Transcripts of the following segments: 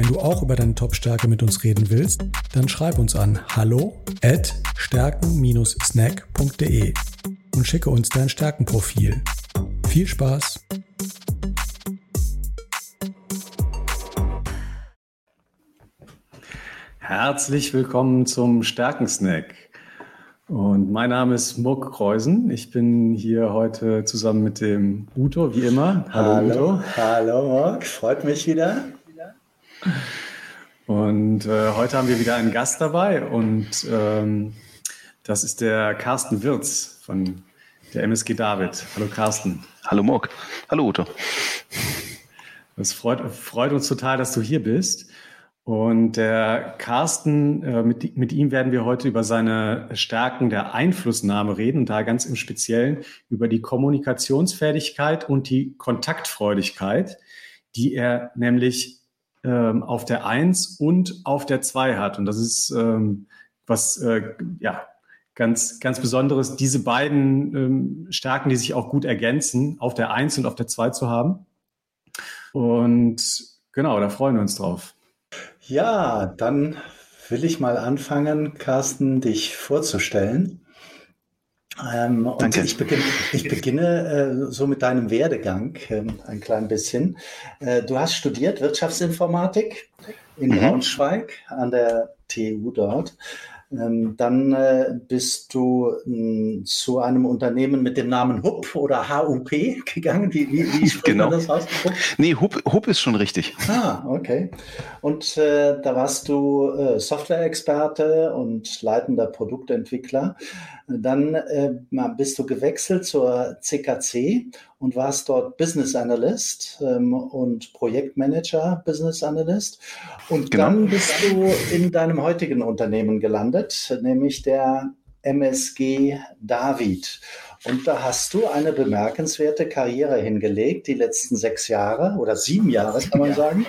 Wenn du auch über deine Top-Stärke mit uns reden willst, dann schreib uns an hallo at stärken-snack.de und schicke uns dein Stärkenprofil. Viel Spaß! Herzlich willkommen zum Stärkensnack. Und mein Name ist Muck Kreusen. Ich bin hier heute zusammen mit dem Uto, wie immer. Hallo, Hallo Uto. Hallo Muck, freut mich wieder. Und äh, heute haben wir wieder einen Gast dabei und ähm, das ist der Carsten Wirz von der MSG David. Hallo Carsten. Hallo Morg. Hallo Uto. Es freut, freut, uns total, dass du hier bist. Und der Carsten, äh, mit, mit ihm werden wir heute über seine Stärken der Einflussnahme reden, da ganz im Speziellen über die Kommunikationsfertigkeit und die Kontaktfreudigkeit, die er nämlich ähm, auf der Eins und auf der Zwei hat. Und das ist ähm, was äh, ja ganz ganz Besonderes, diese beiden ähm, Stärken, die sich auch gut ergänzen, auf der Eins und auf der Zwei zu haben. Und genau, da freuen wir uns drauf. Ja, dann will ich mal anfangen, Carsten, dich vorzustellen. Ähm, Danke. Ich beginne, ich beginne äh, so mit deinem Werdegang äh, ein klein bisschen. Äh, du hast studiert Wirtschaftsinformatik in mhm. Braunschweig an der TU dort. Ähm, dann äh, bist du äh, zu einem Unternehmen mit dem Namen HUP oder HUP gegangen. Wie, wie, wie spricht genau. man das aus? HUP? Nee, HUP, HUP ist schon richtig. Ah, okay. Und äh, da warst du äh, Software-Experte und leitender Produktentwickler. Dann äh, bist du gewechselt zur CKC und warst dort Business Analyst ähm, und Projektmanager Business Analyst. Und genau. dann bist du in deinem heutigen Unternehmen gelandet, nämlich der MSG David. Und da hast du eine bemerkenswerte Karriere hingelegt, die letzten sechs Jahre oder sieben Jahre, kann man sagen.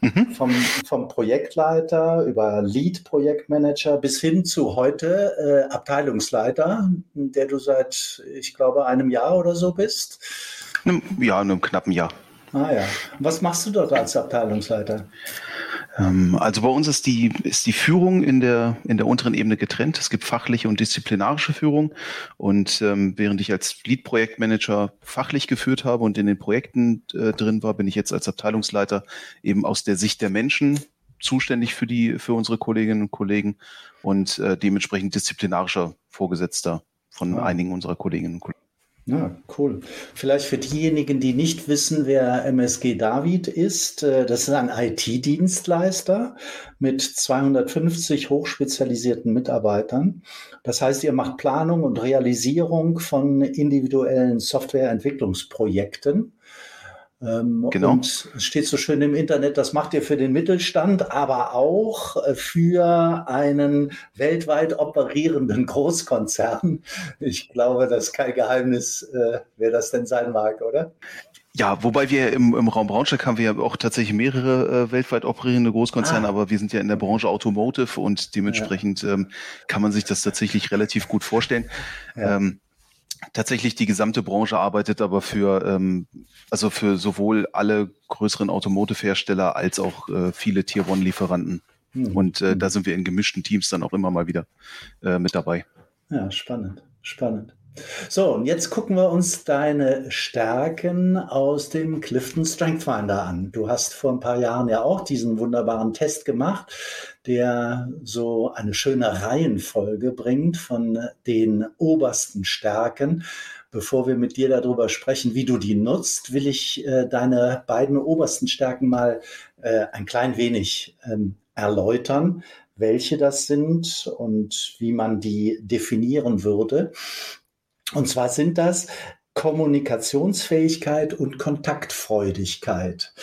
Mhm. Vom, vom Projektleiter über Lead-Projektmanager bis hin zu heute äh, Abteilungsleiter, der du seit, ich glaube, einem Jahr oder so bist. Ja, in einem knappen Jahr. Ah ja. Was machst du dort als Abteilungsleiter? Ähm, also bei uns ist die, ist die Führung in der, in der unteren Ebene getrennt. Es gibt fachliche und disziplinarische Führung. Und ähm, während ich als Lead-Projektmanager fachlich geführt habe und in den Projekten äh, drin war, bin ich jetzt als Abteilungsleiter eben aus der Sicht der Menschen zuständig für die, für unsere Kolleginnen und Kollegen und äh, dementsprechend disziplinarischer Vorgesetzter von ah. einigen unserer Kolleginnen und Kollegen. Ja, cool. Vielleicht für diejenigen, die nicht wissen, wer MSG David ist, äh, das ist ein IT-Dienstleister mit 250 hochspezialisierten Mitarbeitern. Das heißt, ihr macht Planung und Realisierung von individuellen Softwareentwicklungsprojekten genau. Und es steht so schön im Internet, das macht ihr für den Mittelstand, aber auch äh, für einen weltweit operierenden Großkonzern. Ich glaube, das ist kein Geheimnis, äh, wer das denn sein mag, oder? Ja, wobei wir im, im Raum Braunschweig haben wir ja auch tatsächlich mehrere äh, weltweit operierende Großkonzerne, ah. aber wir sind ja in der Branche Automotive und dementsprechend ja. ähm, kann man sich das tatsächlich relativ gut vorstellen. Ja. Ähm, tatsächlich die gesamte Branche arbeitet aber für, ähm, also für sowohl alle größeren Automotive-Hersteller als auch äh, viele Tier-One-Lieferanten. Hm. Und äh, da sind wir in gemischten Teams dann auch immer mal wieder äh, mit dabei. Ja, spannend, spannend. So, und jetzt gucken wir uns deine Stärken aus dem Clifton Strength Finder an. Du hast vor ein paar Jahren ja auch diesen wunderbaren Test gemacht, der so eine schöne Reihenfolge bringt von den obersten Stärken. Bevor wir mit dir darüber sprechen, wie du die nutzt, will ich äh, deine beiden obersten Stärken mal äh, ein klein wenig ähm, erläutern welche das sind und wie man die definieren würde. Und zwar sind das Kommunikationsfähigkeit und Kontaktfreudigkeit.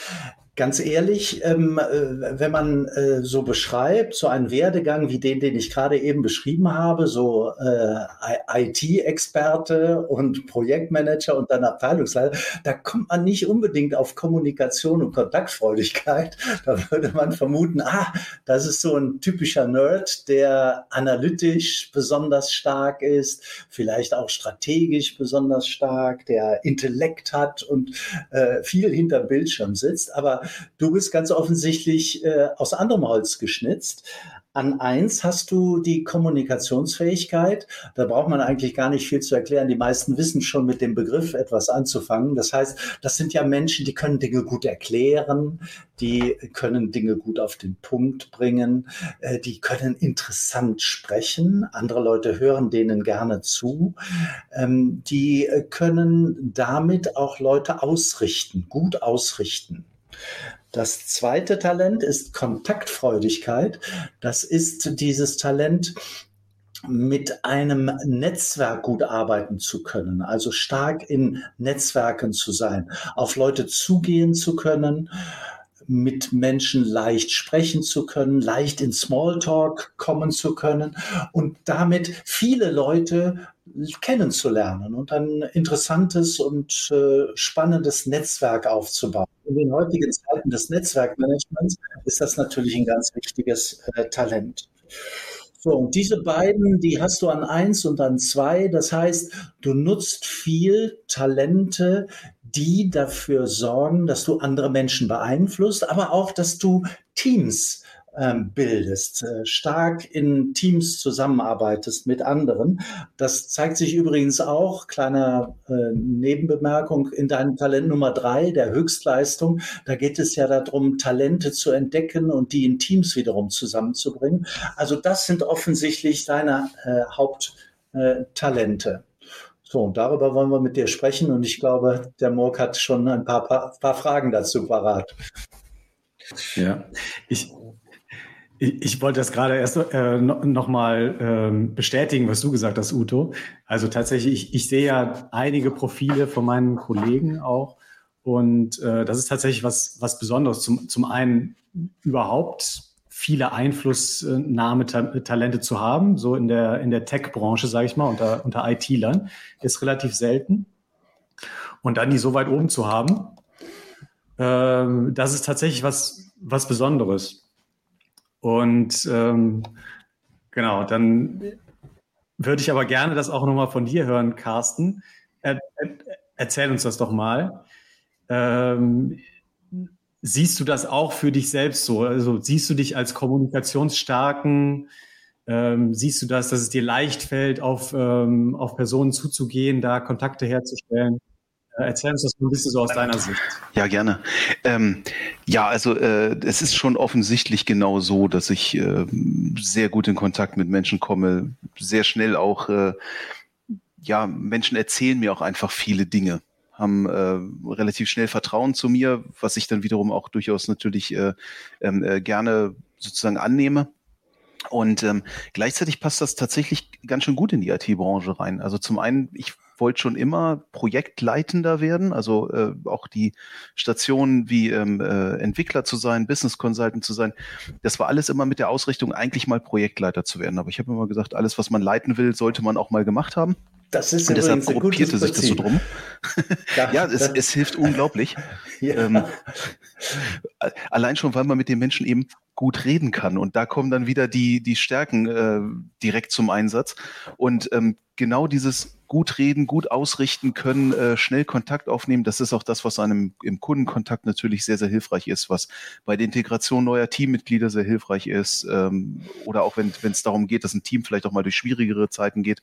Ganz ehrlich, ähm, äh, wenn man äh, so beschreibt, so einen Werdegang wie den, den ich gerade eben beschrieben habe, so äh, IT-Experte und Projektmanager und dann Abteilungsleiter, da kommt man nicht unbedingt auf Kommunikation und Kontaktfreudigkeit. Da würde man vermuten, ah, das ist so ein typischer Nerd, der analytisch besonders stark ist, vielleicht auch strategisch besonders stark, der Intellekt hat und äh, viel hinter Bildschirm sitzt. Aber Du bist ganz offensichtlich äh, aus anderem Holz geschnitzt. An eins hast du die Kommunikationsfähigkeit. Da braucht man eigentlich gar nicht viel zu erklären. Die meisten wissen schon mit dem Begriff etwas anzufangen. Das heißt, das sind ja Menschen, die können Dinge gut erklären, die können Dinge gut auf den Punkt bringen, äh, die können interessant sprechen. Andere Leute hören denen gerne zu. Ähm, die können damit auch Leute ausrichten, gut ausrichten. Das zweite Talent ist Kontaktfreudigkeit. Das ist dieses Talent, mit einem Netzwerk gut arbeiten zu können, also stark in Netzwerken zu sein, auf Leute zugehen zu können, mit Menschen leicht sprechen zu können, leicht in Smalltalk kommen zu können und damit viele Leute kennenzulernen und ein interessantes und äh, spannendes Netzwerk aufzubauen. In den heutigen Zeiten des Netzwerkmanagements ist das natürlich ein ganz wichtiges äh, Talent. So, und diese beiden, die hast du an eins und an zwei. Das heißt, du nutzt viel Talente, die dafür sorgen, dass du andere Menschen beeinflusst, aber auch, dass du Teams ähm, bildest, äh, stark in Teams zusammenarbeitest mit anderen. Das zeigt sich übrigens auch, kleiner äh, Nebenbemerkung, in deinem Talent Nummer drei, der Höchstleistung. Da geht es ja darum, Talente zu entdecken und die in Teams wiederum zusammenzubringen. Also das sind offensichtlich deine äh, Haupttalente. So, und darüber wollen wir mit dir sprechen und ich glaube, der Morg hat schon ein paar, paar, paar Fragen dazu parat. Ja, ich, ich, wollte das gerade erst äh, noch mal ähm, bestätigen, was du gesagt hast, Uto. Also tatsächlich, ich, ich sehe ja einige Profile von meinen Kollegen auch. Und äh, das ist tatsächlich was, was Besonderes. Zum, zum einen überhaupt viele Einflussnahmetalente zu haben, so in der, in der Tech-Branche, sage ich mal, unter, unter IT-Lern, ist relativ selten. Und dann die so weit oben zu haben, ähm, das ist tatsächlich was, was Besonderes. Und ähm, genau, dann würde ich aber gerne das auch nochmal von dir hören, Carsten. Er, er, erzähl uns das doch mal. Ähm, siehst du das auch für dich selbst so? Also siehst du dich als kommunikationsstarken? Ähm, siehst du das, dass es dir leicht fällt, auf, ähm, auf Personen zuzugehen, da Kontakte herzustellen? Erzähl uns das ein bisschen so aus deiner Sicht. Ja, gerne. Ähm, ja, also äh, es ist schon offensichtlich genau so, dass ich äh, sehr gut in Kontakt mit Menschen komme, sehr schnell auch, äh, ja, Menschen erzählen mir auch einfach viele Dinge haben äh, relativ schnell Vertrauen zu mir, was ich dann wiederum auch durchaus natürlich äh, ähm, äh, gerne sozusagen annehme. Und ähm, gleichzeitig passt das tatsächlich ganz schön gut in die IT-Branche rein. Also zum einen, ich wollte schon immer Projektleitender werden, also äh, auch die Stationen wie ähm, äh, Entwickler zu sein, Business Consultant zu sein. Das war alles immer mit der Ausrichtung, eigentlich mal Projektleiter zu werden. Aber ich habe immer gesagt, alles, was man leiten will, sollte man auch mal gemacht haben. Das ist und deshalb gruppierte sich das so drum. Ja, es, es, hilft unglaublich. Ja. Ähm, allein schon, weil man mit den Menschen eben gut reden kann. Und da kommen dann wieder die, die Stärken äh, direkt zum Einsatz. Und ähm, genau dieses gut reden, gut ausrichten können, äh, schnell Kontakt aufnehmen, das ist auch das, was einem im Kundenkontakt natürlich sehr, sehr hilfreich ist, was bei der Integration neuer Teammitglieder sehr hilfreich ist. Ähm, oder auch wenn es darum geht, dass ein Team vielleicht auch mal durch schwierigere Zeiten geht.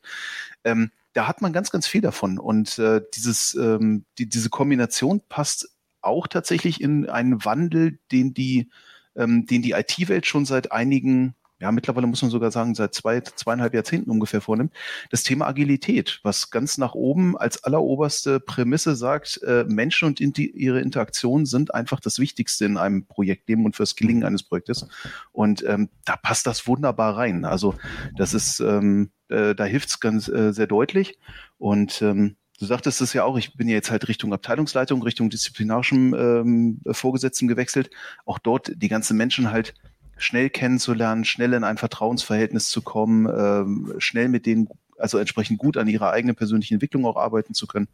Ähm, da hat man ganz, ganz viel davon. Und äh, dieses, ähm, die, diese Kombination passt auch tatsächlich in einen Wandel, den die ähm, den die IT-Welt schon seit einigen ja, mittlerweile muss man sogar sagen, seit zwei, zweieinhalb Jahrzehnten ungefähr vornimmt, das Thema Agilität, was ganz nach oben als alleroberste Prämisse sagt, äh, Menschen und inti ihre Interaktion sind einfach das Wichtigste in einem Projektleben und fürs Gelingen eines Projektes. Und ähm, da passt das wunderbar rein. Also das ist, ähm, äh, da hilft's ganz äh, sehr deutlich. Und ähm, du sagtest es ja auch, ich bin ja jetzt halt Richtung Abteilungsleitung, Richtung disziplinarischem ähm, Vorgesetzten gewechselt. Auch dort die ganzen Menschen halt schnell kennenzulernen, schnell in ein Vertrauensverhältnis zu kommen, ähm, schnell mit denen, also entsprechend gut an ihrer eigenen persönlichen Entwicklung auch arbeiten zu können.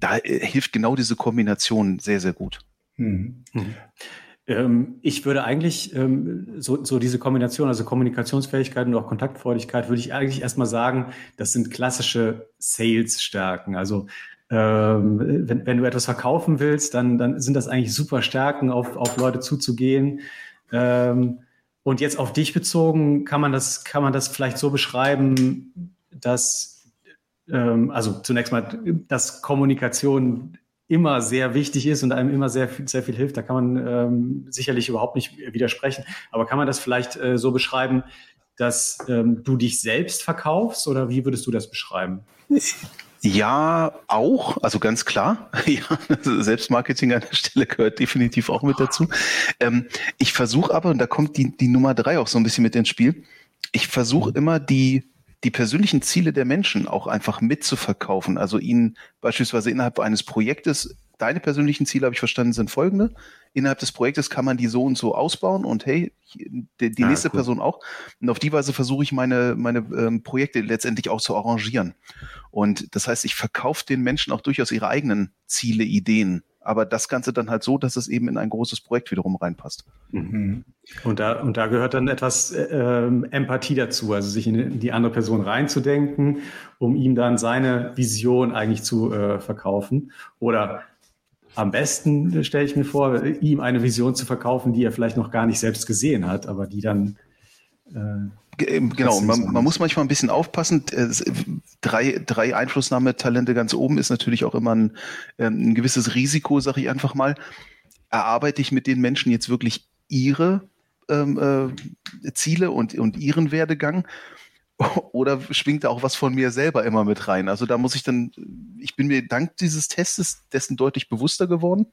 Da äh, hilft genau diese Kombination sehr, sehr gut. Mhm. Mhm. Ähm, ich würde eigentlich ähm, so, so diese Kombination, also Kommunikationsfähigkeit und auch Kontaktfreudigkeit, würde ich eigentlich erstmal sagen, das sind klassische Sales-Stärken. Also ähm, wenn, wenn du etwas verkaufen willst, dann, dann sind das eigentlich super Stärken, auf, auf Leute zuzugehen. Ähm, und jetzt auf dich bezogen, kann man das, kann man das vielleicht so beschreiben, dass, ähm, also zunächst mal, dass Kommunikation immer sehr wichtig ist und einem immer sehr, sehr viel hilft. Da kann man ähm, sicherlich überhaupt nicht widersprechen. Aber kann man das vielleicht äh, so beschreiben, dass ähm, du dich selbst verkaufst oder wie würdest du das beschreiben? Ja, auch, also ganz klar. Ja, Selbstmarketing an der Stelle gehört definitiv auch mit dazu. Ähm, ich versuche aber, und da kommt die, die Nummer drei auch so ein bisschen mit ins Spiel, ich versuche immer die die persönlichen Ziele der Menschen auch einfach mitzuverkaufen. Also ihnen beispielsweise innerhalb eines Projektes, deine persönlichen Ziele, habe ich verstanden, sind folgende. Innerhalb des Projektes kann man die so und so ausbauen und hey, die, die ja, nächste cool. Person auch. Und auf die Weise versuche ich meine, meine ähm, Projekte letztendlich auch zu arrangieren. Und das heißt, ich verkaufe den Menschen auch durchaus ihre eigenen Ziele, Ideen aber das Ganze dann halt so, dass es eben in ein großes Projekt wiederum reinpasst. Mhm. Und da, und da gehört dann etwas äh, Empathie dazu, also sich in die andere Person reinzudenken, um ihm dann seine Vision eigentlich zu äh, verkaufen. Oder am besten stelle ich mir vor, ihm eine Vision zu verkaufen, die er vielleicht noch gar nicht selbst gesehen hat, aber die dann äh, Genau, man, man, muss manchmal ein bisschen aufpassen. Drei, drei Einflussnahmetalente ganz oben ist natürlich auch immer ein, ähm, ein gewisses Risiko, sage ich einfach mal. Erarbeite ich mit den Menschen jetzt wirklich ihre ähm, äh, Ziele und, und ihren Werdegang? Oder schwingt da auch was von mir selber immer mit rein? Also da muss ich dann, ich bin mir dank dieses Testes dessen deutlich bewusster geworden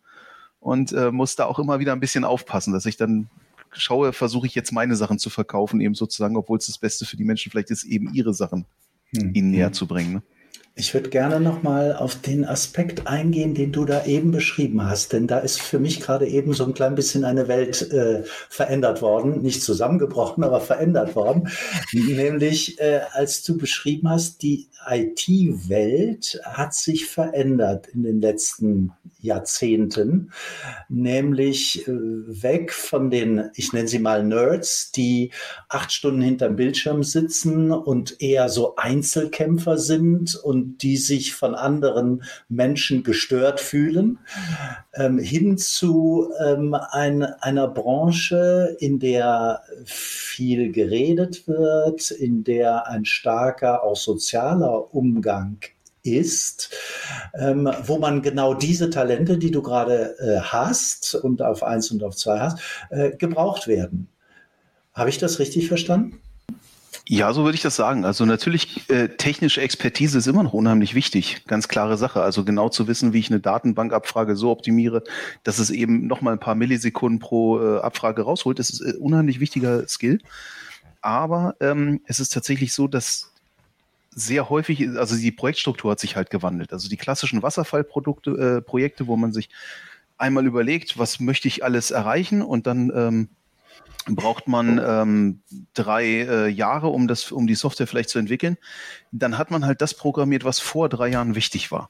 und äh, muss da auch immer wieder ein bisschen aufpassen, dass ich dann schaue, versuche ich jetzt meine Sachen zu verkaufen, eben sozusagen, obwohl es das Beste für die Menschen vielleicht ist, eben ihre Sachen hm. ihnen näher hm. zu bringen. Ne? Ich würde gerne nochmal auf den Aspekt eingehen, den du da eben beschrieben hast, denn da ist für mich gerade eben so ein klein bisschen eine Welt äh, verändert worden, nicht zusammengebrochen, aber verändert worden, nämlich äh, als du beschrieben hast, die IT-Welt hat sich verändert in den letzten Jahrzehnten, nämlich äh, weg von den, ich nenne sie mal Nerds, die acht Stunden hinterm Bildschirm sitzen und eher so Einzelkämpfer sind und die sich von anderen Menschen gestört fühlen, ähm, hin zu ähm, ein, einer Branche, in der viel geredet wird, in der ein starker, auch sozialer Umgang ist, ähm, wo man genau diese Talente, die du gerade äh, hast und auf eins und auf zwei hast, äh, gebraucht werden. Habe ich das richtig verstanden? Ja, so würde ich das sagen. Also natürlich, äh, technische Expertise ist immer noch unheimlich wichtig. Ganz klare Sache. Also genau zu wissen, wie ich eine Datenbankabfrage so optimiere, dass es eben nochmal ein paar Millisekunden pro äh, Abfrage rausholt, das ist ein äh, unheimlich wichtiger Skill. Aber ähm, es ist tatsächlich so, dass sehr häufig, also die Projektstruktur hat sich halt gewandelt. Also die klassischen Wasserfallprodukte, äh, Projekte, wo man sich einmal überlegt, was möchte ich alles erreichen und dann ähm, braucht man ähm, drei äh, Jahre, um das, um die Software vielleicht zu entwickeln. Dann hat man halt das programmiert, was vor drei Jahren wichtig war.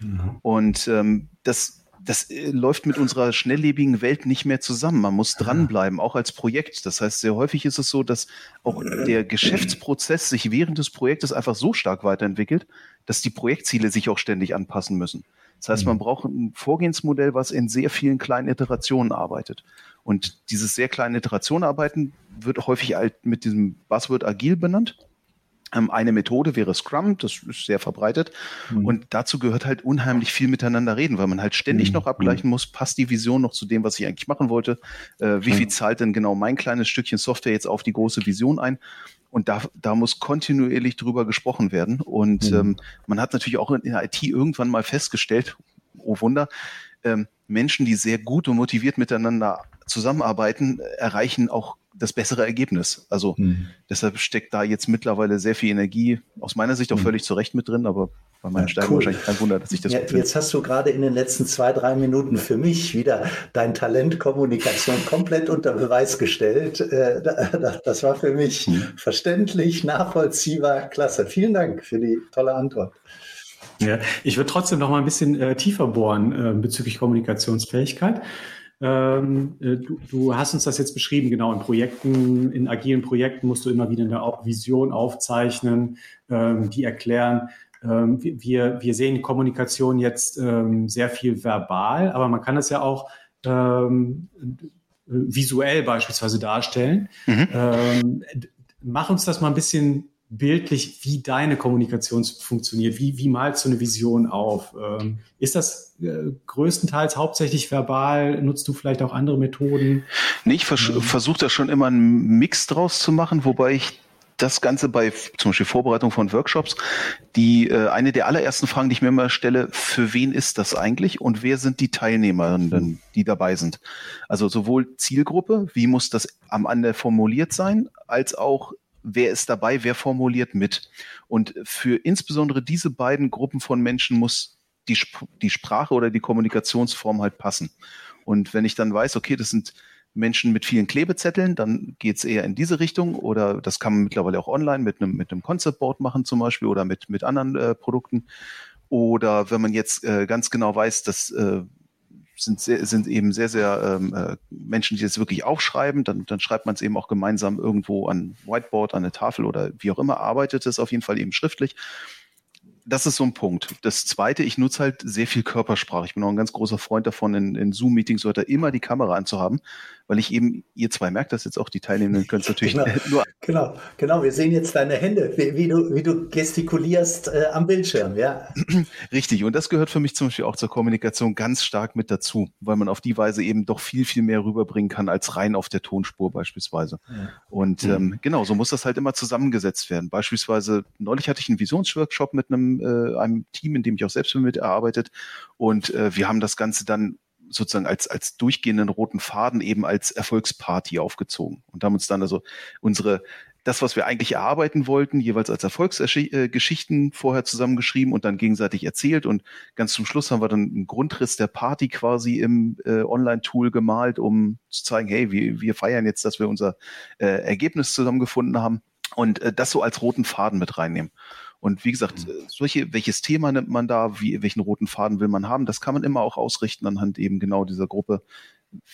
Mhm. Und ähm, das das äh, läuft mit unserer schnelllebigen Welt nicht mehr zusammen. Man muss dranbleiben, auch als Projekt. Das heißt, sehr häufig ist es so, dass auch der Geschäftsprozess sich während des Projektes einfach so stark weiterentwickelt, dass die Projektziele sich auch ständig anpassen müssen. Das heißt, man mhm. braucht ein Vorgehensmodell, was in sehr vielen kleinen Iterationen arbeitet. Und dieses sehr kleine Iterationenarbeiten wird häufig mit diesem Buzzword agil benannt. Ähm, eine Methode wäre Scrum, das ist sehr verbreitet. Mhm. Und dazu gehört halt unheimlich viel miteinander reden, weil man halt ständig mhm. noch abgleichen muss, passt die Vision noch zu dem, was ich eigentlich machen wollte? Äh, wie viel zahlt denn genau mein kleines Stückchen Software jetzt auf die große Vision ein? Und da, da muss kontinuierlich drüber gesprochen werden. Und mhm. ähm, man hat natürlich auch in der IT irgendwann mal festgestellt, oh Wunder, ähm, Menschen, die sehr gut und motiviert miteinander zusammenarbeiten, erreichen auch das bessere Ergebnis. Also mhm. deshalb steckt da jetzt mittlerweile sehr viel Energie, aus meiner Sicht auch mhm. völlig zu Recht mit drin, aber bei meinen Stärken cool. wahrscheinlich kein Wunder, dass ich das ja, Jetzt hast du gerade in den letzten zwei, drei Minuten für mich wieder dein Talent Kommunikation komplett unter Beweis gestellt. Äh, das war für mich hm. verständlich, nachvollziehbar, klasse. Vielen Dank für die tolle Antwort. Ja, ich würde trotzdem noch mal ein bisschen äh, tiefer bohren äh, bezüglich Kommunikationsfähigkeit. Ähm, äh, du, du, hast uns das jetzt beschrieben, genau, in Projekten, in agilen Projekten musst du immer wieder eine Vision aufzeichnen, ähm, die erklären. Ähm, wir, wir sehen Kommunikation jetzt ähm, sehr viel verbal, aber man kann das ja auch ähm, visuell beispielsweise darstellen. Mhm. Ähm, mach uns das mal ein bisschen bildlich, wie deine Kommunikation funktioniert. Wie, wie malst du eine Vision auf? Ähm, ist das äh, größtenteils hauptsächlich verbal? Nutzt du vielleicht auch andere Methoden? Nee, ich vers ähm. versuche da schon immer einen Mix draus zu machen, wobei ich das Ganze bei zum Beispiel Vorbereitung von Workshops, die äh, eine der allerersten Fragen, die ich mir immer stelle, für wen ist das eigentlich und wer sind die Teilnehmerinnen, die dabei sind? Also sowohl Zielgruppe, wie muss das am Ende formuliert sein, als auch wer ist dabei, wer formuliert mit. Und für insbesondere diese beiden Gruppen von Menschen muss die, die Sprache oder die Kommunikationsform halt passen. Und wenn ich dann weiß, okay, das sind Menschen mit vielen Klebezetteln, dann geht's eher in diese Richtung oder das kann man mittlerweile auch online mit einem, mit einem Concept Board machen zum Beispiel oder mit, mit anderen äh, Produkten. Oder wenn man jetzt äh, ganz genau weiß, dass äh, sind, sehr, sind eben sehr, sehr ähm, äh, Menschen, die das wirklich aufschreiben. Dann, dann schreibt man es eben auch gemeinsam irgendwo an Whiteboard, an eine Tafel oder wie auch immer, arbeitet es auf jeden Fall eben schriftlich das ist so ein Punkt. Das zweite, ich nutze halt sehr viel Körpersprache. Ich bin auch ein ganz großer Freund davon, in, in Zoom-Meetings heute immer die Kamera anzuhaben, weil ich eben, ihr zwei merkt das jetzt auch, die Teilnehmenden können es natürlich genau, nur. Genau, genau. Wir sehen jetzt deine Hände, wie, wie du, wie du gestikulierst äh, am Bildschirm, ja. Richtig. Und das gehört für mich zum Beispiel auch zur Kommunikation ganz stark mit dazu, weil man auf die Weise eben doch viel, viel mehr rüberbringen kann als rein auf der Tonspur beispielsweise. Ja. Und mhm. ähm, genau, so muss das halt immer zusammengesetzt werden. Beispielsweise, neulich hatte ich einen Visionsworkshop mit einem, äh, einem Team, in dem ich auch selbst mit erarbeitet. Und äh, wir haben das Ganze dann sozusagen als, als durchgehenden roten Faden eben als Erfolgsparty aufgezogen und haben uns dann also unsere das, was wir eigentlich erarbeiten wollten, jeweils als Erfolgsgeschichten vorher zusammengeschrieben und dann gegenseitig erzählt. Und ganz zum Schluss haben wir dann einen Grundriss der Party quasi im äh, Online-Tool gemalt, um zu zeigen, hey, wir, wir feiern jetzt, dass wir unser äh, Ergebnis zusammengefunden haben und äh, das so als roten Faden mit reinnehmen. Und wie gesagt, mhm. solche, welches Thema nimmt man da, wie, welchen roten Faden will man haben, das kann man immer auch ausrichten anhand eben genau dieser Gruppe.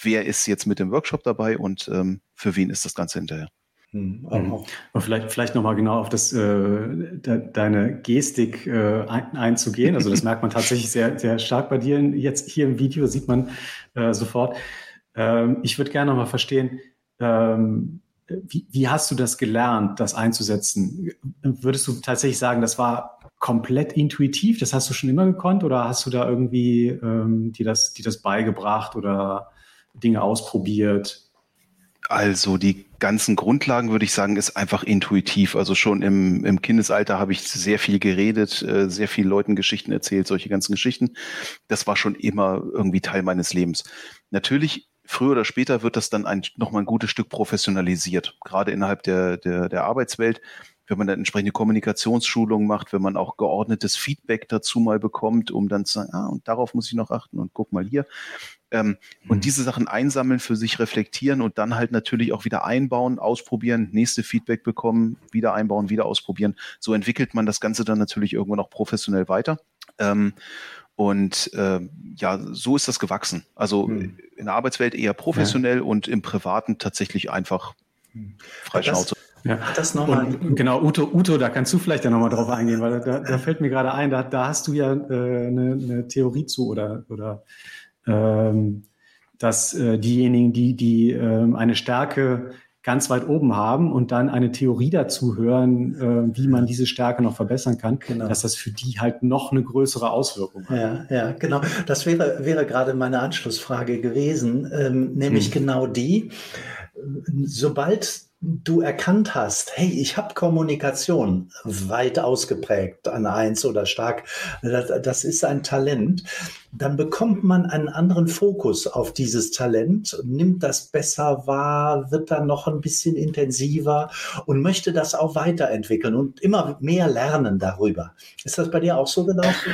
Wer ist jetzt mit dem Workshop dabei und ähm, für wen ist das Ganze hinterher? Hm, mhm. vielleicht, vielleicht nochmal genau auf das, äh, de, deine Gestik äh, ein, einzugehen. Also das merkt man tatsächlich sehr, sehr stark bei dir. Jetzt hier im Video sieht man äh, sofort. Ähm, ich würde gerne nochmal verstehen, ähm, wie, wie hast du das gelernt, das einzusetzen? Würdest du tatsächlich sagen, das war komplett intuitiv? Das hast du schon immer gekonnt oder hast du da irgendwie ähm, dir, das, dir das beigebracht oder Dinge ausprobiert? Also die ganzen Grundlagen, würde ich sagen, ist einfach intuitiv. Also schon im, im Kindesalter habe ich sehr viel geredet, äh, sehr viel Leuten Geschichten erzählt, solche ganzen Geschichten. Das war schon immer irgendwie Teil meines Lebens. Natürlich früher oder später wird das dann ein, noch mal ein gutes Stück professionalisiert, gerade innerhalb der, der, der Arbeitswelt. Wenn man dann entsprechende Kommunikationsschulungen macht, wenn man auch geordnetes Feedback dazu mal bekommt, um dann zu sagen, ah, und darauf muss ich noch achten und guck mal hier. Ähm, mhm. Und diese Sachen einsammeln, für sich reflektieren und dann halt natürlich auch wieder einbauen, ausprobieren, nächste Feedback bekommen, wieder einbauen, wieder ausprobieren. So entwickelt man das Ganze dann natürlich irgendwann auch professionell weiter. Ähm, und äh, ja, so ist das gewachsen. Also hm. in der Arbeitswelt eher professionell ja. und im Privaten tatsächlich einfach hm. freischnauze. Ja, das nochmal. Genau, Uto, Uto, da kannst du vielleicht ja nochmal drauf eingehen, weil da, da fällt mir gerade ein, da, da hast du ja äh, eine, eine Theorie zu oder, oder ähm, dass äh, diejenigen, die, die äh, eine Stärke ganz weit oben haben und dann eine Theorie dazu hören, äh, wie man diese Stärke noch verbessern kann, genau. dass das für die halt noch eine größere Auswirkung hat. Ja, ja, genau. Das wäre, wäre gerade meine Anschlussfrage gewesen, ähm, nämlich hm. genau die, sobald du erkannt hast, hey, ich habe Kommunikation weit ausgeprägt an eins oder stark, das, das ist ein Talent, dann bekommt man einen anderen Fokus auf dieses Talent, nimmt das besser wahr, wird dann noch ein bisschen intensiver und möchte das auch weiterentwickeln und immer mehr lernen darüber. Ist das bei dir auch so gelaufen?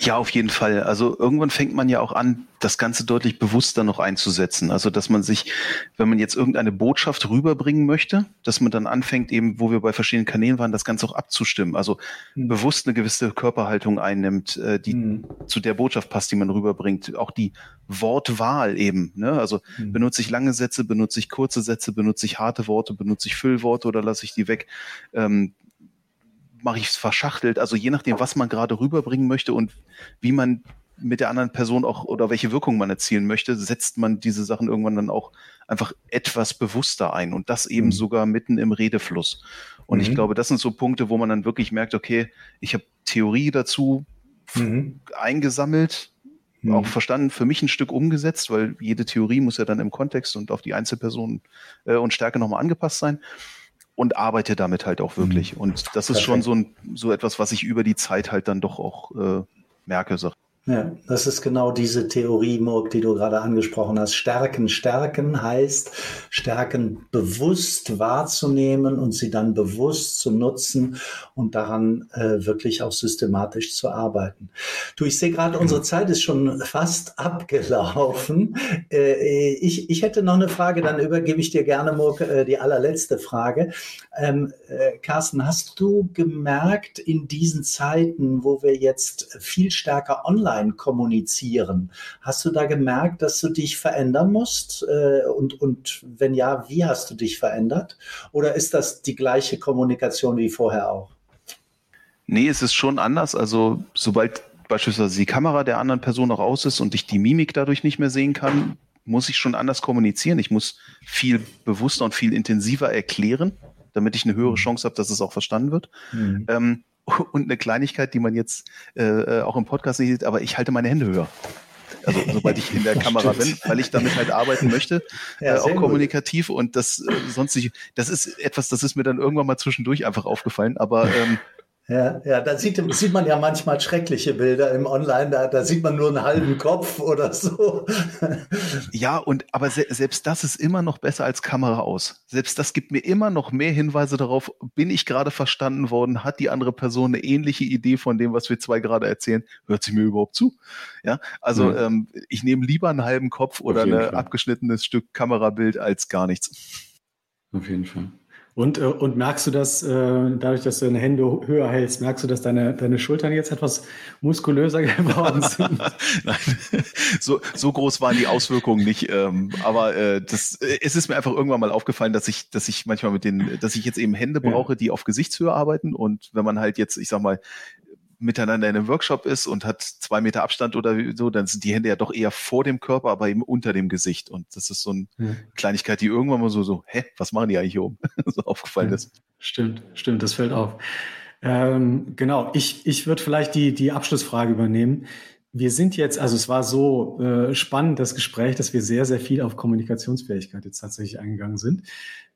Ja, auf jeden Fall. Also irgendwann fängt man ja auch an, das Ganze deutlich bewusster noch einzusetzen. Also dass man sich, wenn man jetzt irgendeine Botschaft rüberbringen möchte, dass man dann anfängt, eben, wo wir bei verschiedenen Kanälen waren, das Ganze auch abzustimmen. Also mhm. bewusst eine gewisse Körperhaltung einnimmt, äh, die mhm. zu der Botschaft passt, die man rüberbringt. Auch die Wortwahl eben. Ne? Also mhm. benutze ich lange Sätze, benutze ich kurze Sätze, benutze ich harte Worte, benutze ich Füllworte oder lasse ich die weg? Ähm, mache ich es verschachtelt. Also je nachdem, was man gerade rüberbringen möchte und wie man mit der anderen Person auch oder welche Wirkung man erzielen möchte, setzt man diese Sachen irgendwann dann auch einfach etwas bewusster ein und das eben mhm. sogar mitten im Redefluss. Und mhm. ich glaube, das sind so Punkte, wo man dann wirklich merkt, okay, ich habe Theorie dazu mhm. eingesammelt, mhm. auch verstanden, für mich ein Stück umgesetzt, weil jede Theorie muss ja dann im Kontext und auf die Einzelperson äh, und Stärke nochmal angepasst sein und arbeite damit halt auch wirklich. Mhm. Und das ist Perfekt. schon so, ein, so etwas, was ich über die Zeit halt dann doch auch äh, merke. Sag. Ja, das ist genau diese Theorie, Murk, die du gerade angesprochen hast. Stärken, stärken heißt, Stärken bewusst wahrzunehmen und sie dann bewusst zu nutzen und daran äh, wirklich auch systematisch zu arbeiten. Du, ich sehe gerade, unsere Zeit ist schon fast abgelaufen. Äh, ich, ich hätte noch eine Frage, dann übergebe ich dir gerne, Murk, äh, die allerletzte Frage. Ähm, äh, Carsten, hast du gemerkt in diesen Zeiten, wo wir jetzt viel stärker online online kommunizieren. Hast du da gemerkt, dass du dich verändern musst? Äh, und, und wenn ja, wie hast du dich verändert? Oder ist das die gleiche Kommunikation wie vorher auch? Nee, es ist schon anders. Also sobald beispielsweise die Kamera der anderen Person auch aus ist und ich die Mimik dadurch nicht mehr sehen kann, muss ich schon anders kommunizieren. Ich muss viel bewusster und viel intensiver erklären, damit ich eine höhere mhm. Chance habe, dass es auch verstanden wird. Mhm. Ähm, und eine Kleinigkeit, die man jetzt äh, auch im Podcast nicht sieht, aber ich halte meine Hände höher. Also sobald ich in der Kamera bin, weil ich damit halt arbeiten möchte, ja, äh, auch kommunikativ gut. und das äh, sonst nicht, das ist etwas, das ist mir dann irgendwann mal zwischendurch einfach aufgefallen, aber ähm, ja, ja, da sieht, sieht man ja manchmal schreckliche Bilder im Online, da, da sieht man nur einen halben Kopf oder so. Ja, und aber se selbst das ist immer noch besser als Kamera aus. Selbst das gibt mir immer noch mehr Hinweise darauf, bin ich gerade verstanden worden, hat die andere Person eine ähnliche Idee von dem, was wir zwei gerade erzählen, hört sie mir überhaupt zu? Ja, also ja. Ähm, ich nehme lieber einen halben Kopf oder ein abgeschnittenes Stück Kamerabild als gar nichts. Auf jeden Fall. Und, äh, und merkst du das, äh, dadurch, dass du deine Hände höher hältst, merkst du, dass deine, deine Schultern jetzt etwas muskulöser geworden sind? Nein, so, so groß waren die Auswirkungen nicht. Ähm, aber äh, das, es ist mir einfach irgendwann mal aufgefallen, dass ich, dass ich manchmal mit den, dass ich jetzt eben Hände brauche, die auf Gesichtshöhe arbeiten. Und wenn man halt jetzt, ich sag mal, miteinander in einem Workshop ist und hat zwei Meter Abstand oder so, dann sind die Hände ja doch eher vor dem Körper, aber eben unter dem Gesicht. Und das ist so eine hm. Kleinigkeit, die irgendwann mal so, so, hä, was machen die eigentlich hier oben? so aufgefallen ja, ist. Stimmt, stimmt, das fällt auf. Ähm, genau, ich, ich würde vielleicht die, die Abschlussfrage übernehmen. Wir sind jetzt, also es war so äh, spannend, das Gespräch, dass wir sehr, sehr viel auf Kommunikationsfähigkeit jetzt tatsächlich eingegangen sind.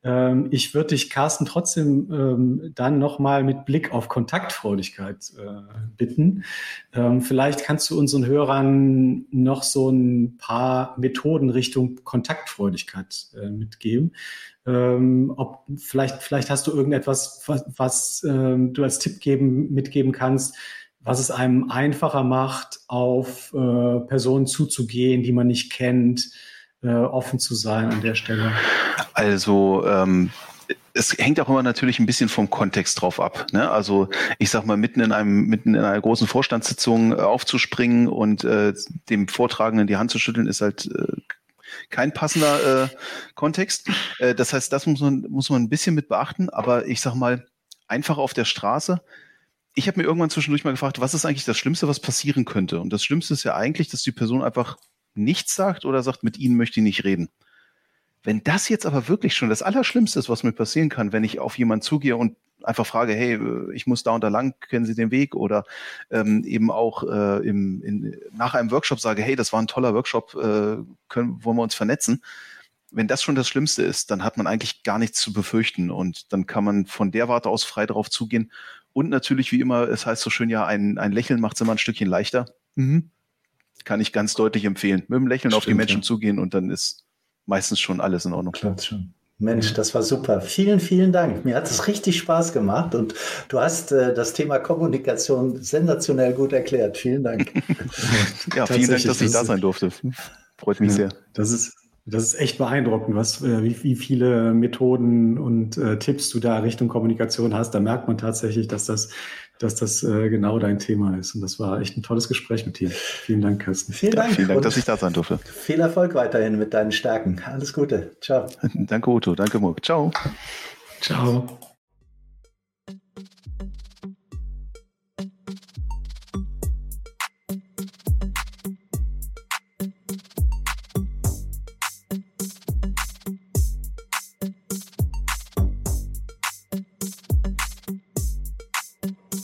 Ähm, ich würde dich, Carsten, trotzdem ähm, dann nochmal mit Blick auf Kontaktfreudigkeit äh, bitten. Ähm, vielleicht kannst du unseren Hörern noch so ein paar Methoden Richtung Kontaktfreudigkeit äh, mitgeben. Ähm, ob vielleicht, vielleicht hast du irgendetwas, was, was ähm, du als Tipp geben, mitgeben kannst, was es einem einfacher macht, auf äh, Personen zuzugehen, die man nicht kennt, äh, offen zu sein an der Stelle? Also ähm, es hängt auch immer natürlich ein bisschen vom Kontext drauf ab. Ne? Also ich sag mal, mitten in einem, mitten in einer großen Vorstandssitzung äh, aufzuspringen und äh, dem Vortragenden die Hand zu schütteln, ist halt äh, kein passender äh, Kontext. Äh, das heißt, das muss man, muss man ein bisschen mit beachten, aber ich sag mal, einfach auf der Straße. Ich habe mir irgendwann zwischendurch mal gefragt, was ist eigentlich das Schlimmste, was passieren könnte? Und das Schlimmste ist ja eigentlich, dass die Person einfach nichts sagt oder sagt, mit Ihnen möchte ich nicht reden. Wenn das jetzt aber wirklich schon das Allerschlimmste ist, was mir passieren kann, wenn ich auf jemanden zugehe und einfach frage, hey, äh, ich muss da und da lang, kennen Sie den Weg? Oder ähm, eben auch äh, im, in, nach einem Workshop sage, hey, das war ein toller Workshop, äh, können, wollen wir uns vernetzen? Wenn das schon das Schlimmste ist, dann hat man eigentlich gar nichts zu befürchten und dann kann man von der Warte aus frei darauf zugehen. Und natürlich, wie immer, es heißt so schön ja, ein, ein Lächeln macht es immer ein Stückchen leichter. Mhm kann ich ganz deutlich empfehlen. Mit dem Lächeln Stimmt, auf die Menschen ja. zugehen und dann ist meistens schon alles in Ordnung. Klappt schon. Mensch, das war super. Vielen, vielen Dank. Mir hat es richtig Spaß gemacht und du hast äh, das Thema Kommunikation sensationell gut erklärt. Vielen Dank. ja, vielen Dank, dass ich da sein durfte. Freut mich ja, sehr. Das ist, das ist echt beeindruckend, was, äh, wie, wie viele Methoden und äh, Tipps du da Richtung Kommunikation hast. Da merkt man tatsächlich, dass das dass das äh, genau dein Thema ist. Und das war echt ein tolles Gespräch mit dir. Vielen Dank, Kirsten. Vielen Dank. Ja, vielen Dank, dass ich da sein durfte. Viel Erfolg weiterhin mit deinen Stärken. Alles Gute. Ciao. Danke, Uto. Danke, Murk. Ciao. Ciao.